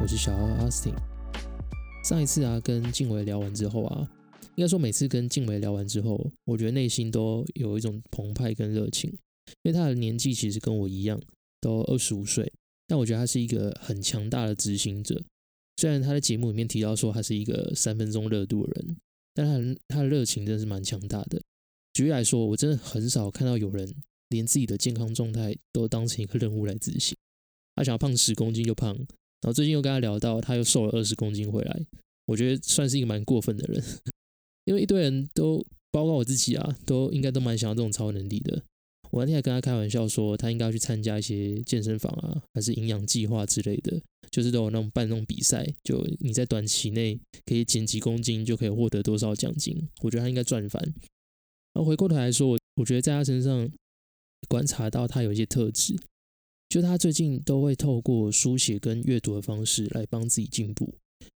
我是小奥 Austin。上一次啊，跟静伟聊完之后啊，应该说每次跟静伟聊完之后，我觉得内心都有一种澎湃跟热情，因为他的年纪其实跟我一样，都二十五岁，但我觉得他是一个很强大的执行者。虽然他的节目里面提到说他是一个三分钟热度的人，但他他的热情真的是蛮强大的。举例来说，我真的很少看到有人连自己的健康状态都当成一个任务来执行。他想要胖十公斤就胖，然后最近又跟他聊到，他又瘦了二十公斤回来，我觉得算是一个蛮过分的人，因为一堆人都，包括我自己啊，都应该都蛮想要这种超能力的。我那天还跟他开玩笑说，他应该要去参加一些健身房啊，还是营养计划之类的，就是都有那种办那种比赛，就你在短期内可以减几公斤就可以获得多少奖金，我觉得他应该赚翻。然后回过头来说，我我觉得在他身上观察到他有一些特质。就他最近都会透过书写跟阅读的方式来帮自己进步。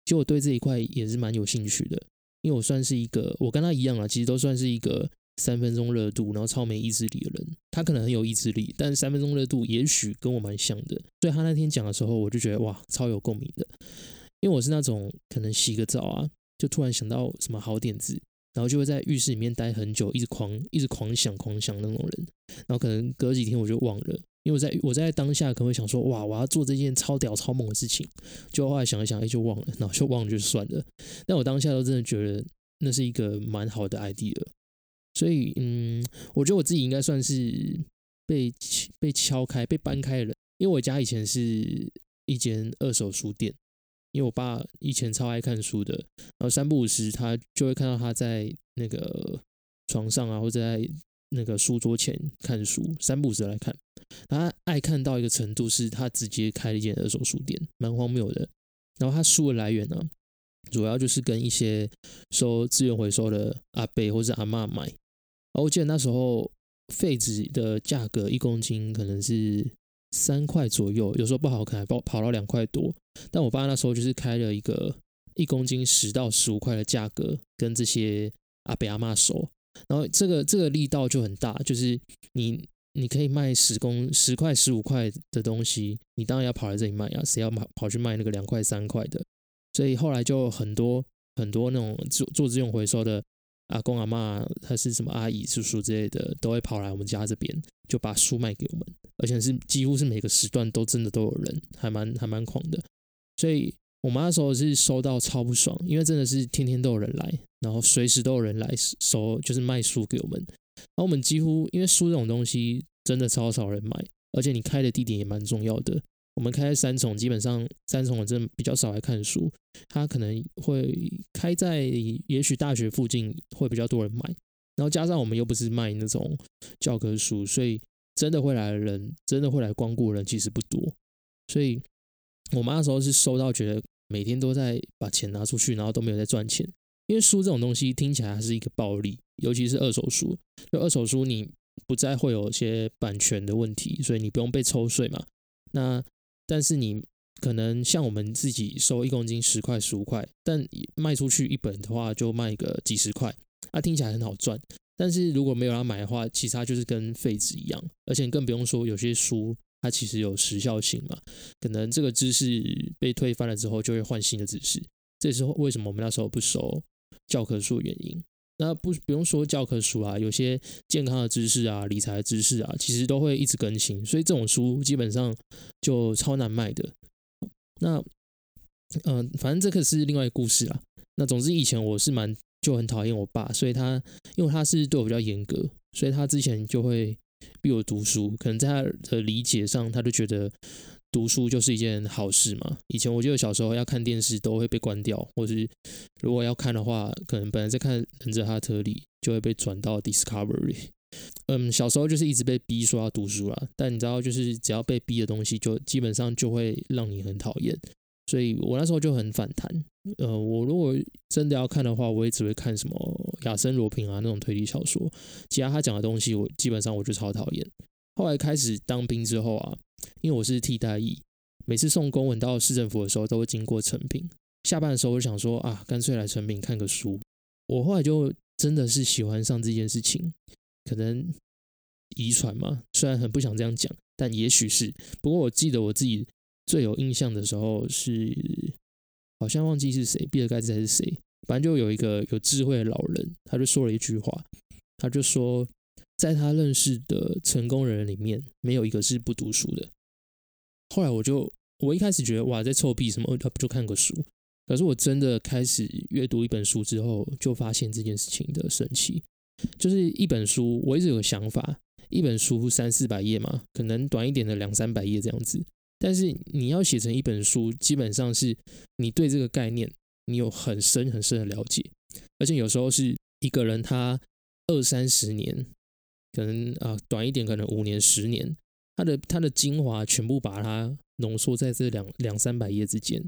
其实我对这一块也是蛮有兴趣的，因为我算是一个，我跟他一样啊，其实都算是一个三分钟热度，然后超没意志力的人。他可能很有意志力，但三分钟热度也许跟我蛮像的。所以他那天讲的时候，我就觉得哇，超有共鸣的。因为我是那种可能洗个澡啊，就突然想到什么好点子，然后就会在浴室里面待很久，一直狂一直狂想狂想那种人。然后可能隔几天我就忘了。因为我在我在当下可能会想说，哇，我要做这件超屌超猛的事情，就后来想一想，哎，就忘了，然后就忘了就算了。但我当下都真的觉得那是一个蛮好的 idea，所以嗯，我觉得我自己应该算是被被敲开、被搬开的人。因为我家以前是一间二手书店，因为我爸以前超爱看书的，然后三不五时他就会看到他在那个床上啊，或者在那个书桌前看书，三不五时来看。他爱看到一个程度，是他直接开了一间二手书店，蛮荒谬的。然后他书的来源呢，主要就是跟一些收资源回收的阿伯或者阿妈买。然后我记得那时候废纸的价格一公斤可能是三块左右，有时候不好看，跑跑到两块多。但我爸那时候就是开了一个一公斤十到十五块的价格，跟这些阿伯阿妈收。然后这个这个力道就很大，就是你。你可以卖十公十块十五块的东西，你当然要跑来这里卖啊！谁要跑跑去卖那个两块三块的？所以后来就很多很多那种做做资源回收的阿公阿妈，还是什么阿姨叔叔之类的，都会跑来我们家这边，就把书卖给我们，而且是几乎是每个时段都真的都有人，还蛮还蛮狂的。所以我妈那时候是收到超不爽，因为真的是天天都有人来，然后随时都有人来收，就是卖书给我们。然后我们几乎因为书这种东西真的超少人买，而且你开的地点也蛮重要的。我们开在三重，基本上三重的真的比较少来看书，他可能会开在也许大学附近会比较多人买。然后加上我们又不是卖那种教科书，所以真的会来的人，真的会来光顾的人其实不多。所以我妈那时候是收到觉得每天都在把钱拿出去，然后都没有在赚钱。因为书这种东西听起来还是一个暴利，尤其是二手书。就二手书，你不再会有一些版权的问题，所以你不用被抽税嘛。那但是你可能像我们自己收一公斤十块、十五块，但卖出去一本的话就卖个几十块，那听起来很好赚。但是如果没有人买的话，其实它就是跟废纸一样，而且更不用说有些书它其实有时效性嘛，可能这个知识被推翻了之后就会换新的知识。这时候为什么我们那时候不收？教科书原因，那不不用说教科书啊，有些健康的知识啊、理财的知识啊，其实都会一直更新，所以这种书基本上就超难卖的。那嗯，反正这个是另外一个故事啊。那总之以前我是蛮就很讨厌我爸，所以他因为他是对我比较严格，所以他之前就会逼我读书，可能在他的理解上，他就觉得。读书就是一件好事嘛。以前我记得小时候要看电视都会被关掉，或是如果要看的话，可能本来在看《忍者哈特利》，就会被转到 Discovery。嗯，小时候就是一直被逼说要读书啦。但你知道，就是只要被逼的东西，就基本上就会让你很讨厌。所以我那时候就很反弹。呃，我如果真的要看的话，我也只会看什么亚森罗平啊那种推理小说，其他他讲的东西，我基本上我就超讨厌。后来开始当兵之后啊。因为我是替代役，每次送公文到市政府的时候，都会经过成品。下班的时候，我就想说啊，干脆来成品看个书。我后来就真的是喜欢上这件事情，可能遗传嘛，虽然很不想这样讲，但也许是。不过我记得我自己最有印象的时候是，好像忘记是谁，比尔盖茨还是谁，反正就有一个有智慧的老人，他就说了一句话，他就说，在他认识的成功人里面，没有一个是不读书的。后来我就，我一开始觉得哇，在臭屁什么，他不就看个书？可是我真的开始阅读一本书之后，就发现这件事情的神奇。就是一本书，我一直有个想法，一本书三四百页嘛，可能短一点的两三百页这样子。但是你要写成一本书，基本上是你对这个概念你有很深很深的了解，而且有时候是一个人他二三十年，可能啊短一点可能五年十年，它的它的精华全部把它浓缩在这两两三百页之间。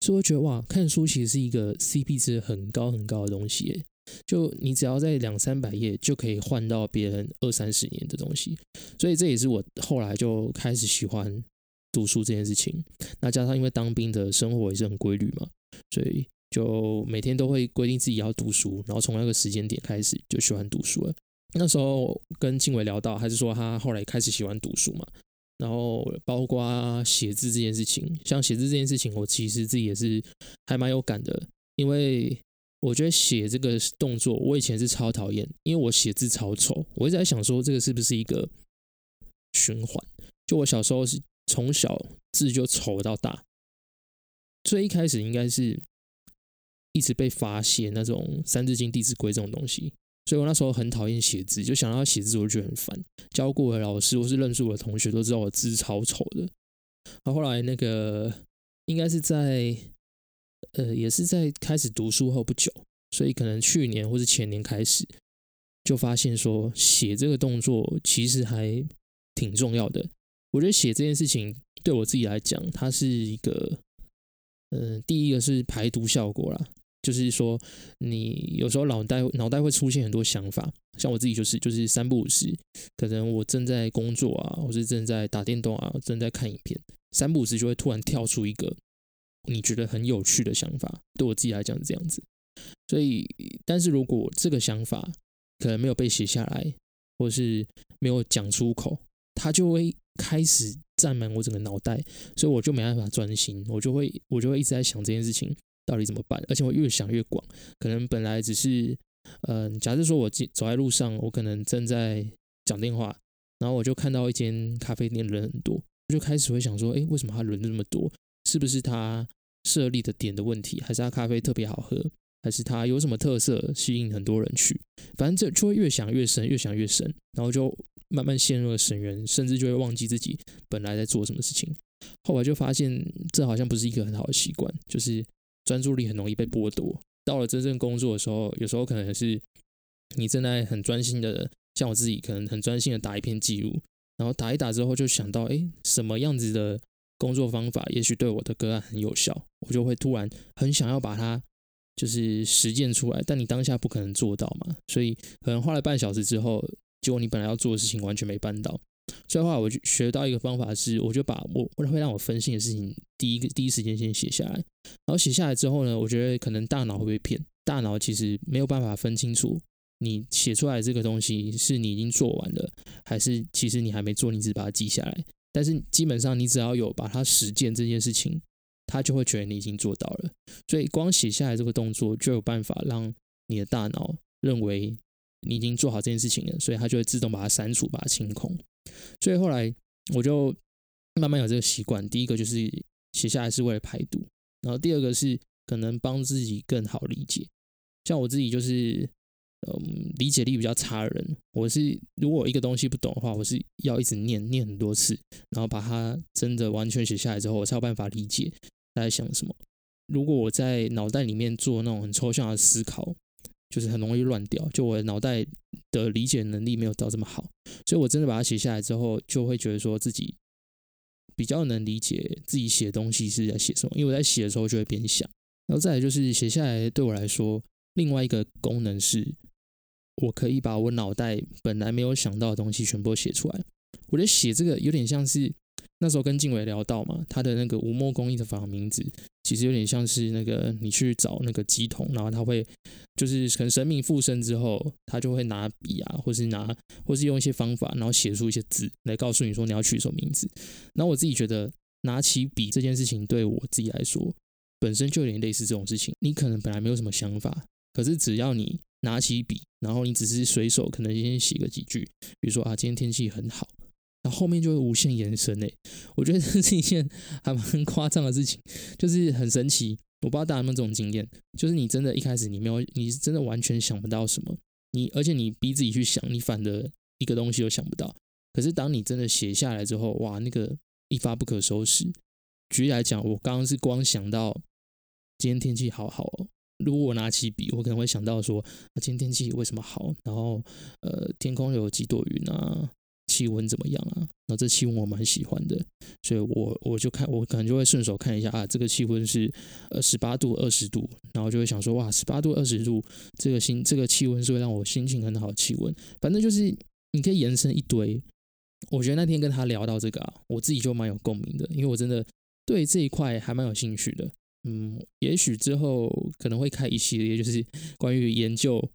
所以我觉得哇，看书其实是一个 CP 值很高很高的东西，就你只要在两三百页就可以换到别人二三十年的东西，所以这也是我后来就开始喜欢读书这件事情。那加上因为当兵的生活也是很规律嘛，所以就每天都会规定自己要读书，然后从那个时间点开始就喜欢读书了。那时候跟静伟聊到，还是说他后来开始喜欢读书嘛？然后包括写字这件事情，像写字这件事情，我其实自己也是还蛮有感的，因为我觉得写这个动作，我以前是超讨厌，因为我写字超丑。我一直在想说，这个是不是一个循环？就我小时候是从小字就丑到大，最一开始应该是一直被发现那种《三字经》《弟子规》这种东西。所以我那时候很讨厌写字，就想到写字我就觉得很烦。教过的老师或是认识我的同学都知道我字超丑的。然后后来那个应该是在呃，也是在开始读书后不久，所以可能去年或是前年开始，就发现说写这个动作其实还挺重要的。我觉得写这件事情对我自己来讲，它是一个嗯，第一个是排毒效果啦。就是说，你有时候脑袋脑袋会出现很多想法，像我自己就是，就是三不五时，可能我正在工作啊，或是正在打电动啊，正在看影片，三不五时就会突然跳出一个你觉得很有趣的想法。对我自己来讲是这样子，所以，但是如果这个想法可能没有被写下来，或是没有讲出口，它就会开始占满我整个脑袋，所以我就没办法专心，我就会我就会一直在想这件事情。到底怎么办？而且我越想越广，可能本来只是，嗯，假设说我走在路上，我可能正在讲电话，然后我就看到一间咖啡店人很多，我就开始会想说，哎，为什么他人那么多？是不是他设立的点的问题，还是他咖啡特别好喝，还是他有什么特色吸引很多人去？反正这就会越想越深，越想越深，然后就慢慢陷入了深渊，甚至就会忘记自己本来在做什么事情。后来就发现，这好像不是一个很好的习惯，就是。专注力很容易被剥夺。到了真正工作的时候，有时候可能是你正在很专心的，像我自己可能很专心的打一篇记录，然后打一打之后就想到，哎，什么样子的工作方法也许对我的个案很有效，我就会突然很想要把它就是实践出来。但你当下不可能做到嘛，所以可能花了半小时之后，结果你本来要做的事情完全没办到。所以话，我就学到一个方法是，我就把我会让我分心的事情，第一个第一时间先写下来。然后写下来之后呢，我觉得可能大脑会被骗，大脑其实没有办法分清楚你写出来这个东西是你已经做完了，还是其实你还没做，你只把它记下来。但是基本上你只要有把它实践这件事情，他就会觉得你已经做到了。所以光写下来这个动作就有办法让你的大脑认为你已经做好这件事情了，所以它就会自动把它删除，把它清空。所以后来我就慢慢有这个习惯。第一个就是写下来是为了排毒，然后第二个是可能帮自己更好理解。像我自己就是嗯理解力比较差的人，我是如果一个东西不懂的话，我是要一直念念很多次，然后把它真的完全写下来之后，我才有办法理解他在想什么。如果我在脑袋里面做那种很抽象的思考，就是很容易乱掉，就我脑袋的理解能力没有到这么好，所以我真的把它写下来之后，就会觉得说自己比较能理解自己写东西是在写什么，因为我在写的时候就会边想，然后再来就是写下来对我来说，另外一个功能是，我可以把我脑袋本来没有想到的东西全部写出来。我觉得写这个有点像是。那时候跟静伟聊到嘛，他的那个无墨工艺的法名字，其实有点像是那个你去找那个鸡桶，然后他会就是可能神明附身之后，他就会拿笔啊，或是拿或是用一些方法，然后写出一些字来告诉你说你要取什么名字。然后我自己觉得拿起笔这件事情，对我自己来说，本身就有点类似这种事情。你可能本来没有什么想法，可是只要你拿起笔，然后你只是随手可能先写个几句，比如说啊，今天天气很好，那后面就会无限延伸诶。我觉得这是一件还蛮夸张的事情，就是很神奇。我不知道大家有没有这种经验，就是你真的一开始你没有，你是真的完全想不到什么，你而且你逼自己去想，你反的一个东西都想不到。可是当你真的写下来之后，哇，那个一发不可收拾。举例来讲，我刚刚是光想到今天天气好好哦。如果我拿起笔，我可能会想到说，今天天气为什么好？然后，呃，天空有几朵云啊？气温怎么样啊？那这气温我蛮喜欢的，所以我我就看，我可能就会顺手看一下啊，这个气温是呃十八度、二十度，然后就会想说，哇，十八度、二十度，这个心这个气温是会让我心情很好的气温。反正就是你可以延伸一堆。我觉得那天跟他聊到这个啊，我自己就蛮有共鸣的，因为我真的对这一块还蛮有兴趣的。嗯，也许之后可能会开一系列，就是关于研究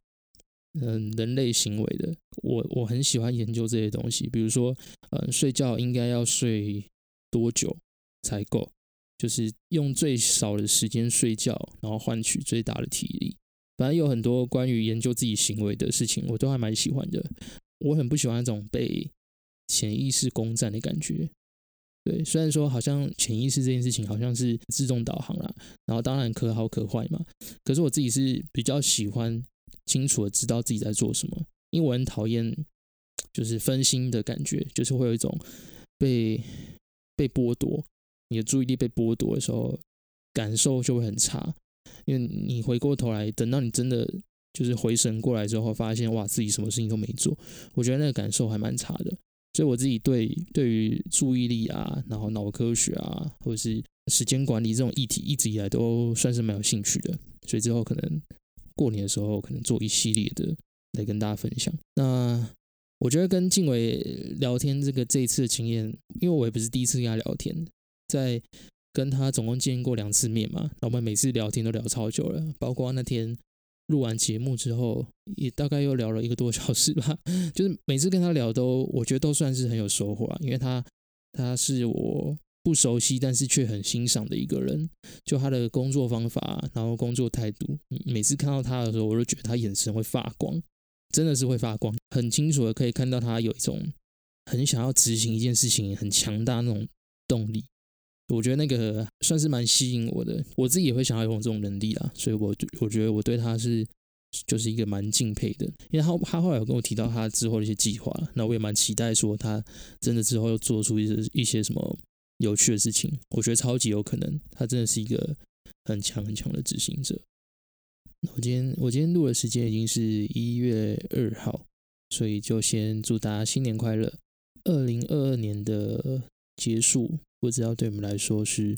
嗯人类行为的。我我很喜欢研究这些东西，比如说嗯睡觉应该要睡多久才够，就是用最少的时间睡觉，然后换取最大的体力。反正有很多关于研究自己行为的事情，我都还蛮喜欢的。我很不喜欢那种被潜意识攻占的感觉，对，虽然说好像潜意识这件事情好像是自动导航啦，然后当然可好可坏嘛，可是我自己是比较喜欢清楚的知道自己在做什么，因为我很讨厌就是分心的感觉，就是会有一种被被剥夺你的注意力被剥夺的时候，感受就会很差，因为你回过头来，等到你真的就是回神过来之后，发现哇自己什么事情都没做，我觉得那个感受还蛮差的。所以我自己对对于注意力啊，然后脑科学啊，或者是时间管理这种议题，一直以来都算是蛮有兴趣的。所以之后可能过年的时候，可能做一系列的来跟大家分享。那我觉得跟静伟聊天这个这一次的经验，因为我也不是第一次跟他聊天，在跟他总共见过两次面嘛，然后我们每次聊天都聊超久了，包括那天。录完节目之后，也大概又聊了一个多小时吧。就是每次跟他聊，都我觉得都算是很有收获啊。因为他他是我不熟悉，但是却很欣赏的一个人。就他的工作方法，然后工作态度，每次看到他的时候，我都觉得他眼神会发光，真的是会发光，很清楚的可以看到他有一种很想要执行一件事情，很强大那种动力。我觉得那个算是蛮吸引我的，我自己也会想要拥有这种能力啊，所以我我觉得我对他是就是一个蛮敬佩的，因为他他后来有跟我提到他之后的一些计划，那我也蛮期待说他真的之后又做出一些一些什么有趣的事情，我觉得超级有可能，他真的是一个很强很强的执行者。那我今天我今天录的时间已经是一月二号，所以就先祝大家新年快乐，二零二二年的结束。不知道对我们来说是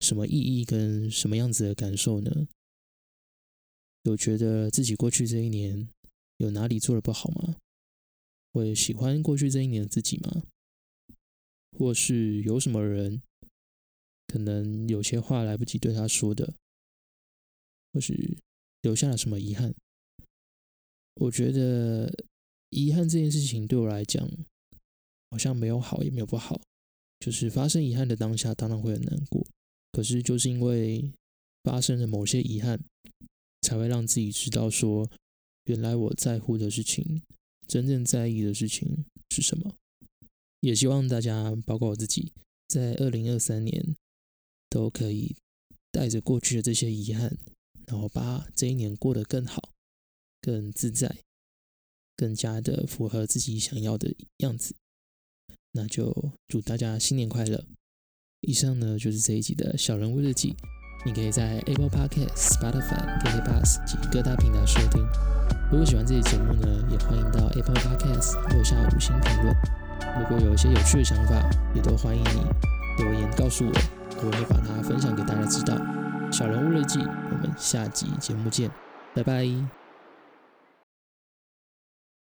什么意义跟什么样子的感受呢？有觉得自己过去这一年有哪里做的不好吗？会喜欢过去这一年的自己吗？或是有什么人可能有些话来不及对他说的，或是留下了什么遗憾？我觉得遗憾这件事情对我来讲，好像没有好也没有不好。就是发生遗憾的当下，当然会很难过。可是就是因为发生了某些遗憾，才会让自己知道说，原来我在乎的事情，真正在意的事情是什么。也希望大家，包括我自己，在二零二三年都可以带着过去的这些遗憾，然后把这一年过得更好、更自在、更加的符合自己想要的样子。那就祝大家新年快乐！以上呢就是这一集的小人物日记。你可以在 Apple Podcast、Spotify、d a d Bus 及各大平台收听。如果喜欢这期节目呢，也欢迎到 Apple Podcast 留下五星评论。如果有一些有趣的想法，也都欢迎你留言告诉我，我会把它分享给大家知道。小人物日记，我们下集节目见，拜拜。